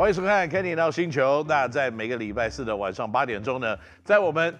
欢迎收看《Kenny NOW 星球》。那在每个礼拜四的晚上八点钟呢，在我们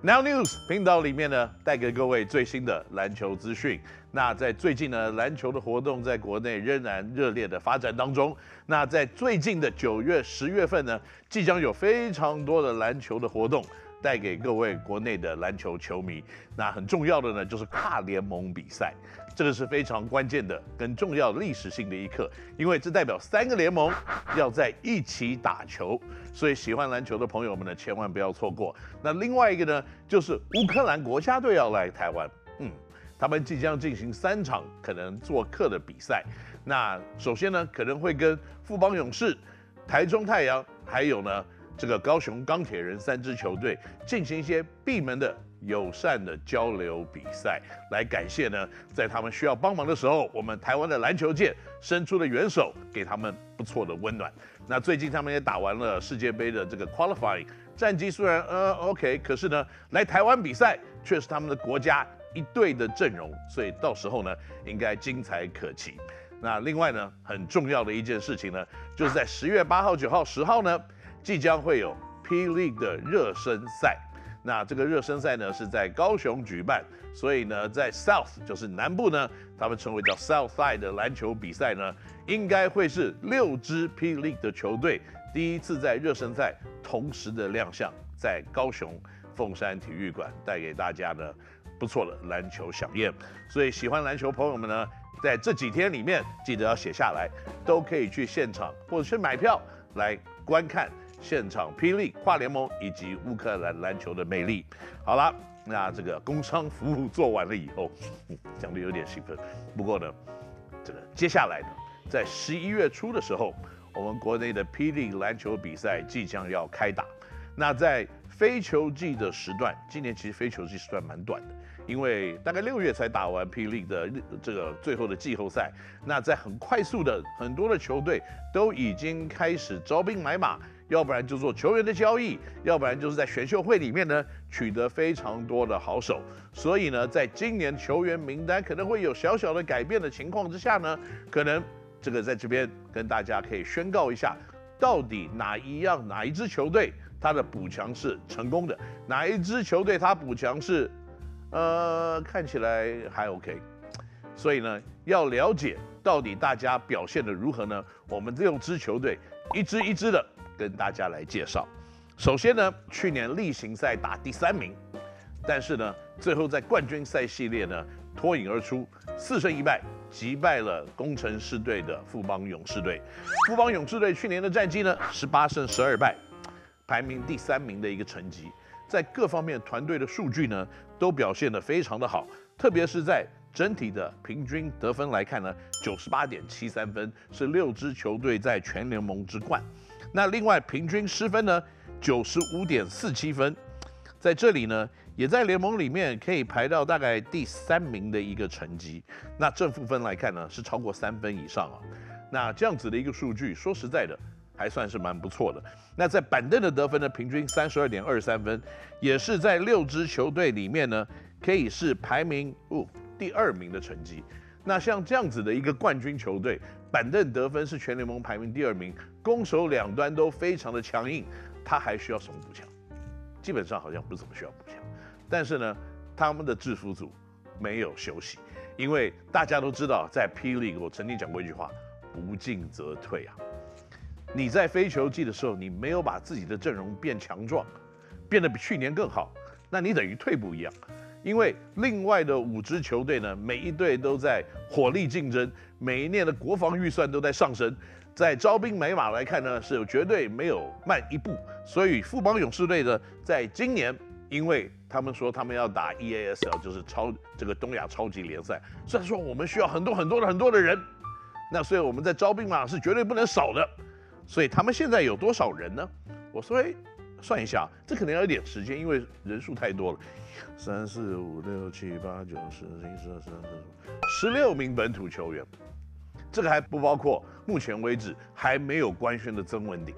Now News 频道里面呢，带给各位最新的篮球资讯。那在最近呢，篮球的活动在国内仍然热烈的发展当中。那在最近的九月、十月份呢，即将有非常多的篮球的活动。带给各位国内的篮球球迷，那很重要的呢，就是跨联盟比赛，这个是非常关键的跟重要历史性的一刻，因为这代表三个联盟要在一起打球，所以喜欢篮球的朋友们呢，千万不要错过。那另外一个呢，就是乌克兰国家队要来台湾，嗯，他们即将进行三场可能做客的比赛。那首先呢，可能会跟富邦勇士、台中太阳，还有呢。这个高雄钢铁人三支球队进行一些闭门的友善的交流比赛，来感谢呢，在他们需要帮忙的时候，我们台湾的篮球界伸出了援手，给他们不错的温暖。那最近他们也打完了世界杯的这个 qualifying 战绩，虽然呃 OK，可是呢，来台湾比赛却是他们的国家一队的阵容，所以到时候呢，应该精彩可期。那另外呢，很重要的一件事情呢，就是在十月八号、九号、十号呢。即将会有 P League 的热身赛，那这个热身赛呢是在高雄举办，所以呢在 South 就是南部呢，他们称为叫 South Side 的篮球比赛呢，应该会是六支 P League 的球队第一次在热身赛同时的亮相，在高雄凤山体育馆带给大家呢不错的篮球饗宴，所以喜欢篮球朋友们呢，在这几天里面记得要写下来，都可以去现场或者去买票来观看。现场霹雳跨联盟以及乌克兰篮球的魅力。好了，那这个工商服务做完了以后，讲得有点兴奋。不过呢，这个接下来呢，在十一月初的时候，我们国内的霹雳篮球比赛即将要开打。那在非球季的时段，今年其实非球季时段蛮短的，因为大概六月才打完霹雳的这个最后的季后赛。那在很快速的，很多的球队都已经开始招兵买马。要不然就做球员的交易，要不然就是在选秀会里面呢取得非常多的好手。所以呢，在今年球员名单可能会有小小的改变的情况之下呢，可能这个在这边跟大家可以宣告一下，到底哪一样哪一支球队他的补强是成功的，哪一支球队他补强是呃看起来还 OK。所以呢，要了解到底大家表现的如何呢？我们六支球队一支一支的。跟大家来介绍，首先呢，去年例行赛打第三名，但是呢，最后在冠军赛系列呢脱颖而出，四胜一败击败了工程师队的富邦勇士队。富邦勇士队去年的战绩呢，十八胜十二败，排名第三名的一个成绩，在各方面团队的数据呢都表现得非常的好，特别是在整体的平均得分来看呢，九十八点七三分是六支球队在全联盟之冠。那另外平均失分呢，九十五点四七分，在这里呢，也在联盟里面可以排到大概第三名的一个成绩。那正负分来看呢，是超过三分以上啊。那这样子的一个数据，说实在的，还算是蛮不错的。那在板凳的得分呢，平均三十二点二三分，也是在六支球队里面呢，可以是排名哦第二名的成绩。那像这样子的一个冠军球队，板凳得分是全联盟排名第二名，攻守两端都非常的强硬，他还需要什么补强？基本上好像不怎么需要补强。但是呢，他们的制服组没有休息，因为大家都知道，在 P League 我曾经讲过一句话：不进则退啊。你在非球季的时候，你没有把自己的阵容变强壮，变得比去年更好，那你等于退步一样。因为另外的五支球队呢，每一队都在火力竞争，每一年的国防预算都在上升，在招兵买马来看呢，是绝对没有慢一步。所以富邦勇士队呢，在今年，因为他们说他们要打 EASL，就是超这个东亚超级联赛，虽然说我们需要很多很多的很多的人，那所以我们在招兵马是绝对不能少的。所以他们现在有多少人呢？我说，哎，算一下，这可能要一点时间，因为人数太多了。三四五六七八九十十一十二十三十四十六名本土球员，这个还不包括目前为止还没有官宣的曾文鼎，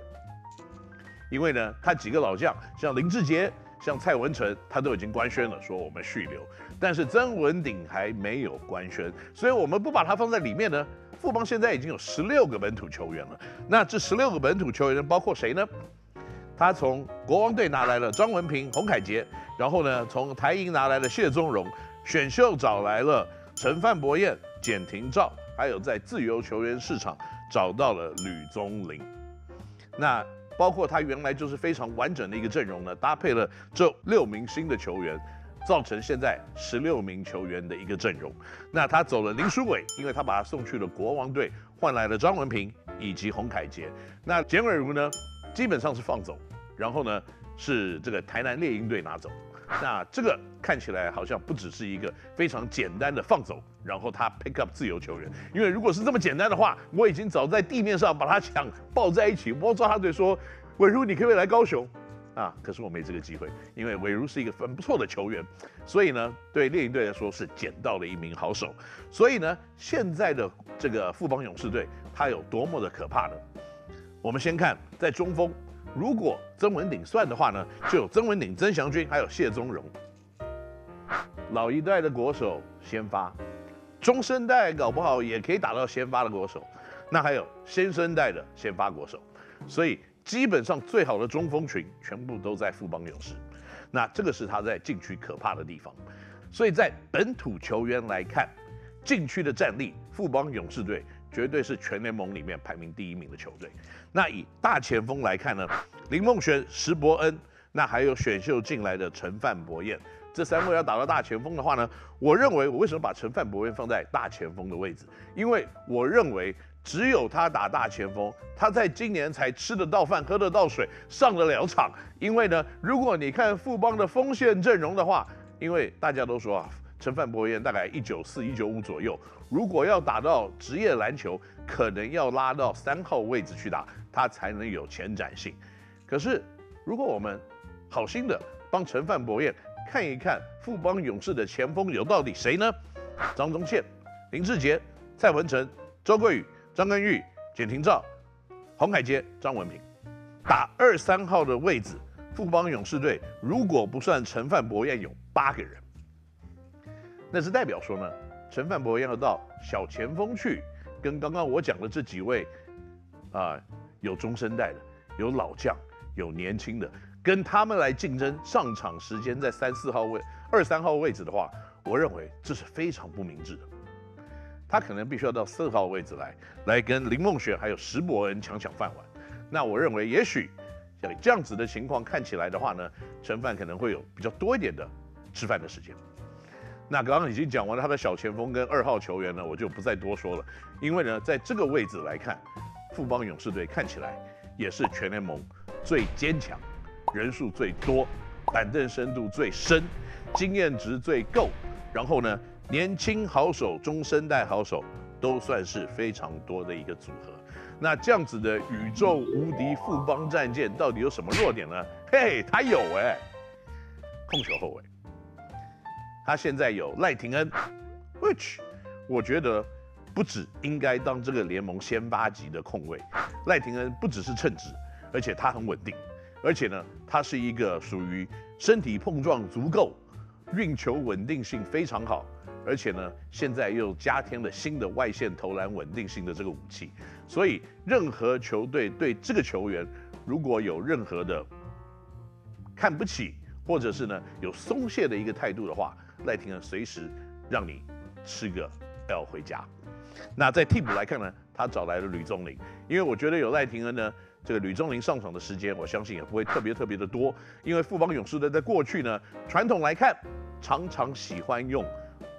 因为呢，他几个老将像林志杰、像蔡文成，他都已经官宣了，说我们续留，但是曾文鼎还没有官宣，所以我们不把它放在里面呢，富邦现在已经有十六个本土球员了。那这十六个本土球员包括谁呢？他从国王队拿来了张文平、洪凯杰，然后呢，从台银拿来了谢宗荣，选秀找来了陈范博彦、简廷照，还有在自由球员市场找到了吕宗麟。那包括他原来就是非常完整的一个阵容呢，搭配了这六名新的球员。造成现在十六名球员的一个阵容。那他走了林书伟，因为他把他送去了国王队，换来了张文平以及洪凯杰。那简伟如呢，基本上是放走，然后呢是这个台南猎鹰队拿走。那这个看起来好像不只是一个非常简单的放走，然后他 pick up 自由球员。因为如果是这么简单的话，我已经早在地面上把他抢抱在一起，我抓他嘴说：“伟如，你可不可以来高雄？”啊！可是我没这个机会，因为伟如是一个很不错的球员，所以呢，对猎鹰队来说是捡到了一名好手。所以呢，现在的这个富邦勇士队，他有多么的可怕呢？我们先看在中锋，如果曾文鼎算的话呢，就有曾文鼎、曾祥军，还有谢宗荣，老一代的国手先发，中生代搞不好也可以打到先发的国手，那还有新生代的先发国手，所以。基本上最好的中锋群全部都在富邦勇士，那这个是他在禁区可怕的地方。所以在本土球员来看，禁区的战力，富邦勇士队绝对是全联盟里面排名第一名的球队。那以大前锋来看呢，林梦璇、石伯恩，那还有选秀进来的陈范博彦，这三位要打到大前锋的话呢，我认为我为什么把陈范博彦放在大前锋的位置？因为我认为。只有他打大前锋，他在今年才吃得到饭、喝得到水、上得了场。因为呢，如果你看富邦的锋线阵容的话，因为大家都说啊，陈范博彦大概一九四、一九五左右，如果要打到职业篮球，可能要拉到三号位置去打，他才能有前瞻性。可是，如果我们好心的帮陈范博彦看一看富邦勇士的前锋有到底谁呢？张宗宪、林志杰、蔡文诚、周桂宇。张根玉、简廷照、洪凯杰、张文平打二三号的位置，富邦勇士队如果不算陈范博彦有八个人，那是代表说呢，陈范博要到小前锋去，跟刚刚我讲的这几位啊、有中生代的，有老将，有年轻的，跟他们来竞争上场时间在三四号位、二三号位置的话，我认为这是非常不明智的。他可能必须要到四号位置来，来跟林梦雪还有石伯恩抢抢饭碗。那我认为，也许像这样子的情况看起来的话呢，陈范可能会有比较多一点的吃饭的时间。那刚刚已经讲完了他的小前锋跟二号球员呢，我就不再多说了。因为呢，在这个位置来看，富邦勇士队看起来也是全联盟最坚强、人数最多、板凳深度最深、经验值最够，然后呢，年轻好手、中生代好手都算是非常多的一个组合。那这样子的宇宙无敌富邦战舰到底有什么弱点呢？嘿，他有哎，控球后卫。他现在有赖廷恩，which 我觉得不止应该当这个联盟先发级的控卫。赖廷恩不只是称职，而且他很稳定，而且呢，他是一个属于身体碰撞足够、运球稳定性非常好。而且呢，现在又加添了新的外线投篮稳定性的这个武器，所以任何球队对这个球员如果有任何的看不起，或者是呢有松懈的一个态度的话，赖廷恩随时让你吃个 L 回家。那在替补来看呢，他找来了吕宗麟，因为我觉得有赖廷恩呢，这个吕宗麟上场的时间，我相信也不会特别特别的多，因为富邦勇士队在过去呢，传统来看常常喜欢用。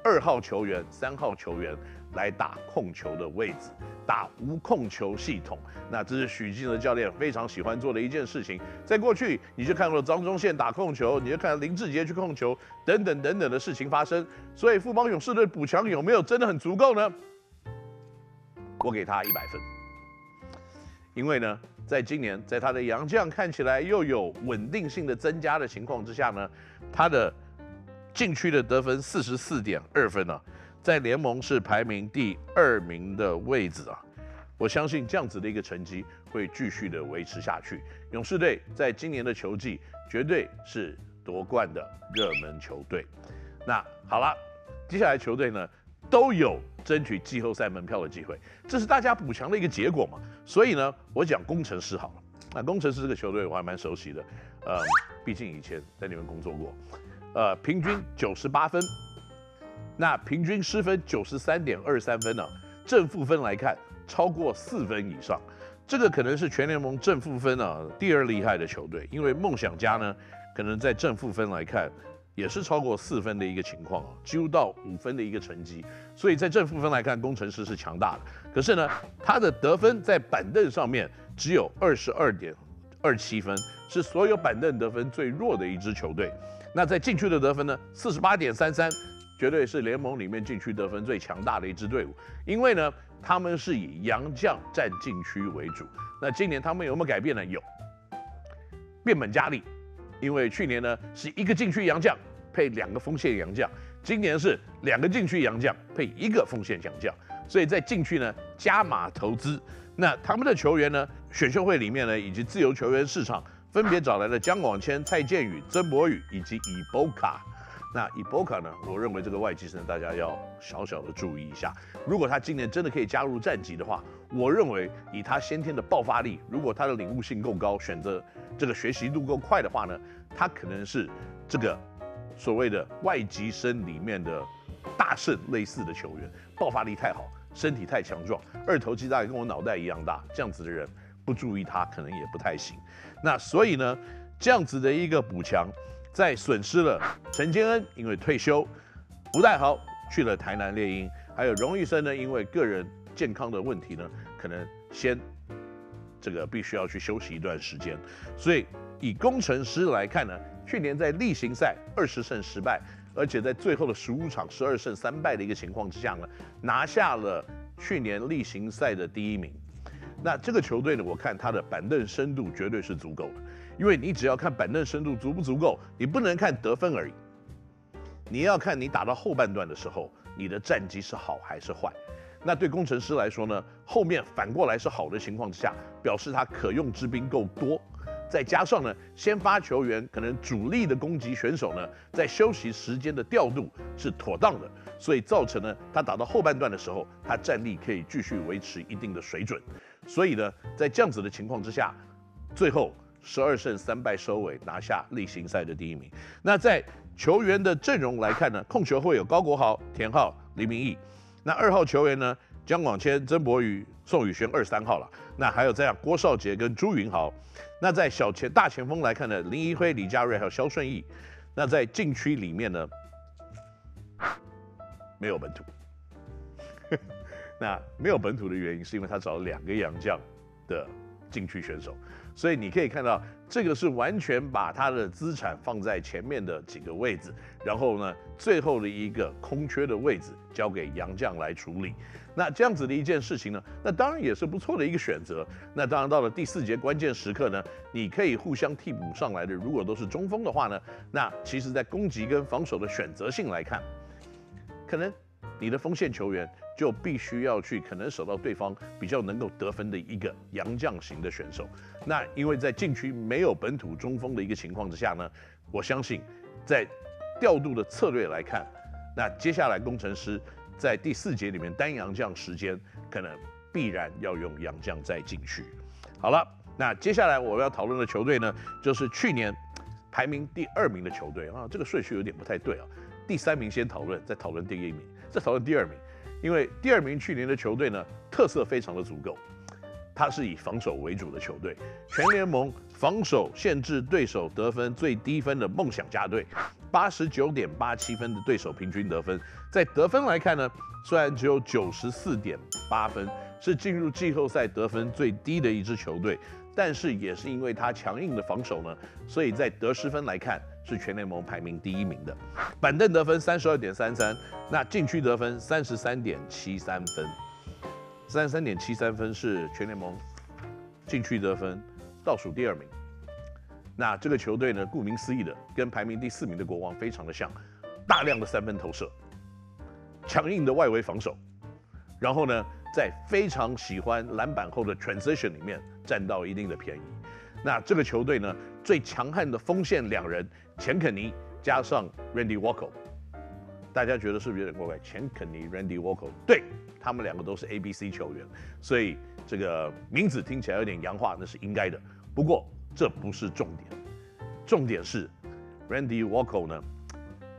二号球员、三号球员来打控球的位置，打无控球系统。那这是许晋哲教练非常喜欢做的一件事情。在过去，你就看过张宗宪打控球，你就看林志杰去控球，等等等等的事情发生。所以富邦勇士队补强有没有真的很足够呢？我给他一百分，因为呢，在今年在他的洋将看起来又有稳定性的增加的情况之下呢，他的。禁区的得分四十四点二分啊，在联盟是排名第二名的位置啊。我相信这样子的一个成绩会继续的维持下去。勇士队在今年的球季绝对是夺冠的热门球队。那好了，接下来球队呢都有争取季后赛门票的机会，这是大家补强的一个结果嘛。所以呢，我讲工程师好了。那工程师这个球队我还蛮熟悉的，呃，毕竟以前在里面工作过。呃，平均九十八分，那平均失分九十三点二三分呢，正负分来看超过四分以上，这个可能是全联盟正负分啊第二厉害的球队，因为梦想家呢，可能在正负分来看。也是超过四分的一个情况啊，几乎到五分的一个成绩，所以在正负分来看，工程师是强大的。可是呢，他的得分在板凳上面只有二十二点二七分，是所有板凳得分最弱的一支球队。那在禁区的得分呢，四十八点三三，绝对是联盟里面禁区得分最强大的一支队伍。因为呢，他们是以洋将占禁区为主。那今年他们有没有改变呢？有，变本加厉。因为去年呢是一个禁区洋将配两个锋线洋将，今年是两个禁区洋将配一个锋线洋将，所以在禁区呢加码投资。那他们的球员呢，选秀会里面呢以及自由球员市场分别找来了江广谦、蔡健宇、曾博宇以及伊波卡。那伊波卡呢，我认为这个外籍生大家要小小的注意一下。如果他今年真的可以加入战绩的话，我认为以他先天的爆发力，如果他的领悟性够高，选择这个学习度够快的话呢，他可能是这个所谓的外籍生里面的大圣类似的球员，爆发力太好，身体太强壮，二头肌大概跟我脑袋一样大，这样子的人不注意他可能也不太行。那所以呢，这样子的一个补强，在损失了陈坚恩因为退休，吴岱豪去了台南猎鹰，还有荣誉生呢，因为个人。健康的问题呢，可能先这个必须要去休息一段时间，所以以工程师来看呢，去年在例行赛二十胜十败，而且在最后的十五场十二胜三败的一个情况之下呢，拿下了去年例行赛的第一名。那这个球队呢，我看他的板凳深度绝对是足够的，因为你只要看板凳深度足不足够，你不能看得分而已，你要看你打到后半段的时候，你的战绩是好还是坏。那对工程师来说呢，后面反过来是好的情况之下，表示他可用之兵够多，再加上呢，先发球员可能主力的攻击选手呢，在休息时间的调度是妥当的，所以造成呢，他打到后半段的时候，他战力可以继续维持一定的水准，所以呢，在这样子的情况之下，最后十二胜三败收尾，拿下例行赛的第一名。那在球员的阵容来看呢，控球会有高国豪、田浩、黎明义。那二号球员呢？江广谦、曾博宇、宋宇轩二三号了。那还有这样郭少杰跟朱云豪。那在小前大前锋来看呢，林一辉、李佳瑞还有肖顺义。那在禁区里面呢，没有本土。那没有本土的原因是因为他找了两个洋将的禁区选手。所以你可以看到，这个是完全把他的资产放在前面的几个位置，然后呢，最后的一个空缺的位置交给杨将来处理。那这样子的一件事情呢，那当然也是不错的一个选择。那当然到了第四节关键时刻呢，你可以互相替补上来的，如果都是中锋的话呢，那其实在攻击跟防守的选择性来看，可能你的锋线球员。就必须要去可能守到对方比较能够得分的一个洋将型的选手。那因为在禁区没有本土中锋的一个情况之下呢，我相信在调度的策略来看，那接下来工程师在第四节里面单洋将时间可能必然要用洋将在禁区。好了，那接下来我要讨论的球队呢，就是去年排名第二名的球队啊，这个顺序有点不太对啊，第三名先讨论，再讨论第一名，再讨论第二名。因为第二名去年的球队呢，特色非常的足够，他是以防守为主的球队，全联盟防守限制对手得分最低分的梦想家队，八十九点八七分的对手平均得分，在得分来看呢，虽然只有九十四点八分，是进入季后赛得分最低的一支球队，但是也是因为他强硬的防守呢，所以在得失分来看。是全联盟排名第一名的，板凳得分三十二点三三，那禁区得分三十三点七三分，三十三点七三分是全联盟禁区得分倒数第二名。那这个球队呢，顾名思义的，跟排名第四名的国王非常的像，大量的三分投射，强硬的外围防守，然后呢，在非常喜欢篮板后的 transition 里面占到一定的便宜。那这个球队呢，最强悍的锋线两人。钱肯尼加上 Randy Walker，大家觉得是不是有点怪怪？钱肯尼、Randy Walker，对，他们两个都是 ABC 球员，所以这个名字听起来有点洋化，那是应该的。不过这不是重点，重点是 Randy Walker 呢，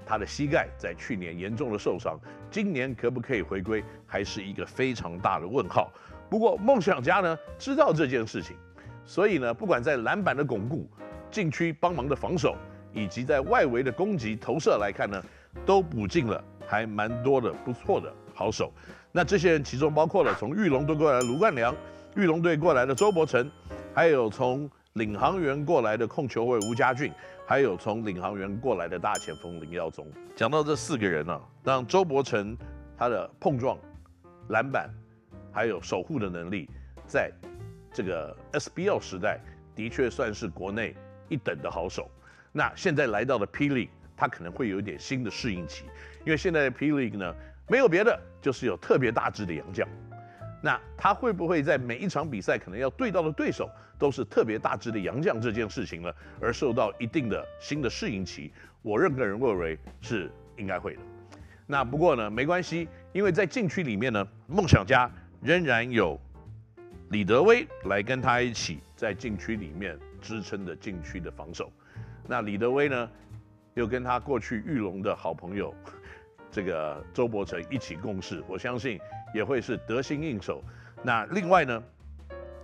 他的膝盖在去年严重的受伤，今年可不可以回归，还是一个非常大的问号。不过梦想家呢知道这件事情，所以呢，不管在篮板的巩固、禁区帮忙的防守，以及在外围的攻击投射来看呢，都补进了还蛮多的不错的好手。那这些人其中包括了从裕隆队过来的卢冠良，裕隆队过来的周伯成，还有从领航员过来的控球位吴家俊，还有从领航员过来的大前锋林耀宗。讲到这四个人呢、啊，让周伯成他的碰撞、篮板。还有守护的能力，在这个 SBL 时代的确算是国内一等的好手。那现在来到了 Pele，他可能会有一点新的适应期，因为现在的 Pele 呢，没有别的，就是有特别大只的洋将。那他会不会在每一场比赛可能要对到的对手都是特别大只的洋将这件事情呢，而受到一定的新的适应期？我认个人认为是应该会的。那不过呢，没关系，因为在禁区里面呢，梦想家。仍然有李德威来跟他一起在禁区里面支撑着禁区的防守。那李德威呢，又跟他过去玉龙的好朋友这个周伯成一起共事，我相信也会是得心应手。那另外呢，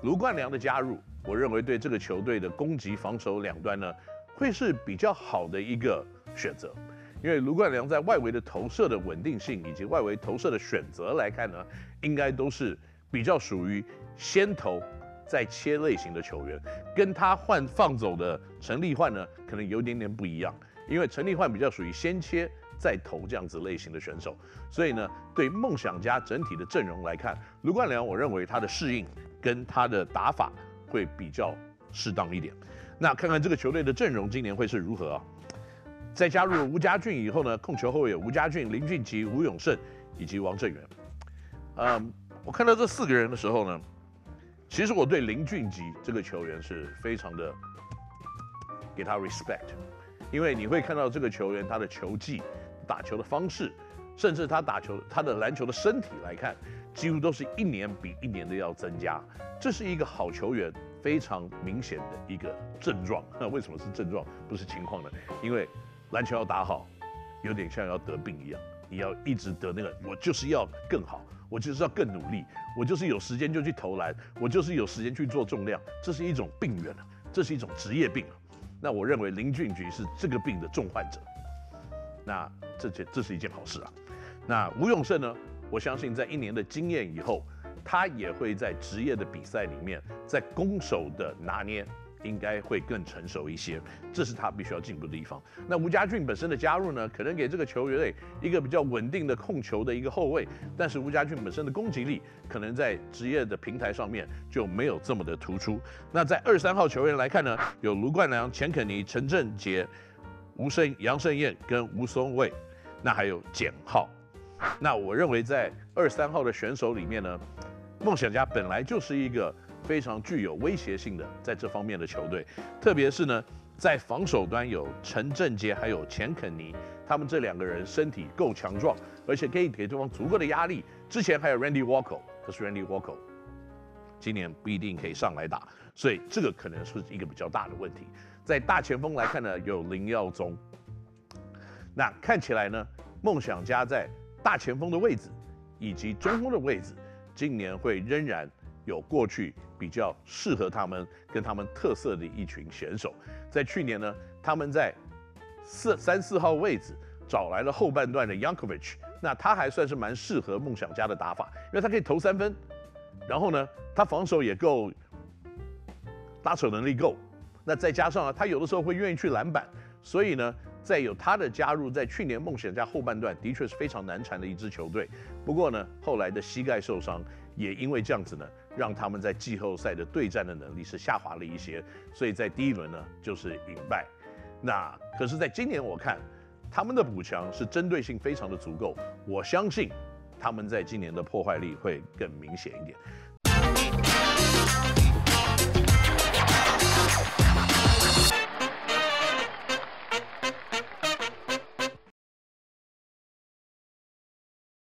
卢冠良的加入，我认为对这个球队的攻击防守两端呢，会是比较好的一个选择。因为卢冠良在外围的投射的稳定性以及外围投射的选择来看呢，应该都是比较属于先投再切类型的球员，跟他换放走的陈立焕呢，可能有点点不一样。因为陈立焕比较属于先切再投这样子类型的选手，所以呢，对梦想家整体的阵容来看，卢冠良我认为他的适应跟他的打法会比较适当一点。那看看这个球队的阵容今年会是如何啊？在加入了吴家俊以后呢，控球后卫有吴家俊、林俊杰、吴永胜以及王正源。嗯，我看到这四个人的时候呢，其实我对林俊杰这个球员是非常的给他 respect，因为你会看到这个球员他的球技、打球的方式，甚至他打球他的篮球的身体来看，几乎都是一年比一年的要增加。这是一个好球员非常明显的一个症状。那为什么是症状，不是情况呢？因为篮球要打好，有点像要得病一样，你要一直得那个，我就是要更好，我就是要更努力，我就是有时间就去投篮，我就是有时间去做重量，这是一种病源啊，这是一种职业病。那我认为林俊杰是这个病的重患者，那这件这是一件好事啊。那吴永胜呢？我相信在一年的经验以后，他也会在职业的比赛里面，在攻守的拿捏。应该会更成熟一些，这是他必须要进步的地方。那吴家俊本身的加入呢，可能给这个球员一个比较稳定的控球的一个后卫，但是吴家俊本身的攻击力可能在职业的平台上面就没有这么的突出。那在二三号球员来看呢，有卢冠良、钱肯尼、陈振杰、吴胜、杨胜燕跟吴松蔚，那还有简浩。那我认为在二三号的选手里面呢，梦想家本来就是一个。非常具有威胁性的，在这方面的球队，特别是呢，在防守端有陈振杰还有钱肯尼，他们这两个人身体够强壮，而且可以给对方足够的压力。之前还有 Randy Walker，可是 Randy Walker 今年不一定可以上来打，所以这个可能是一个比较大的问题。在大前锋来看呢，有林耀宗，那看起来呢，梦想家在大前锋的位置以及中锋的位置，今年会仍然有过去。比较适合他们跟他们特色的一群选手，在去年呢，他们在四三四号位置找来了后半段的 y a n k o v i c h 那他还算是蛮适合梦想家的打法，因为他可以投三分，然后呢，他防守也够，拉扯能力够，那再加上啊，他有的时候会愿意去篮板，所以呢，在有他的加入，在去年梦想家后半段的确是非常难缠的一支球队，不过呢，后来的膝盖受伤。也因为这样子呢，让他们在季后赛的对战的能力是下滑了一些，所以在第一轮呢就是饮败。那可是，在今年我看他们的补强是针对性非常的足够，我相信他们在今年的破坏力会更明显一点。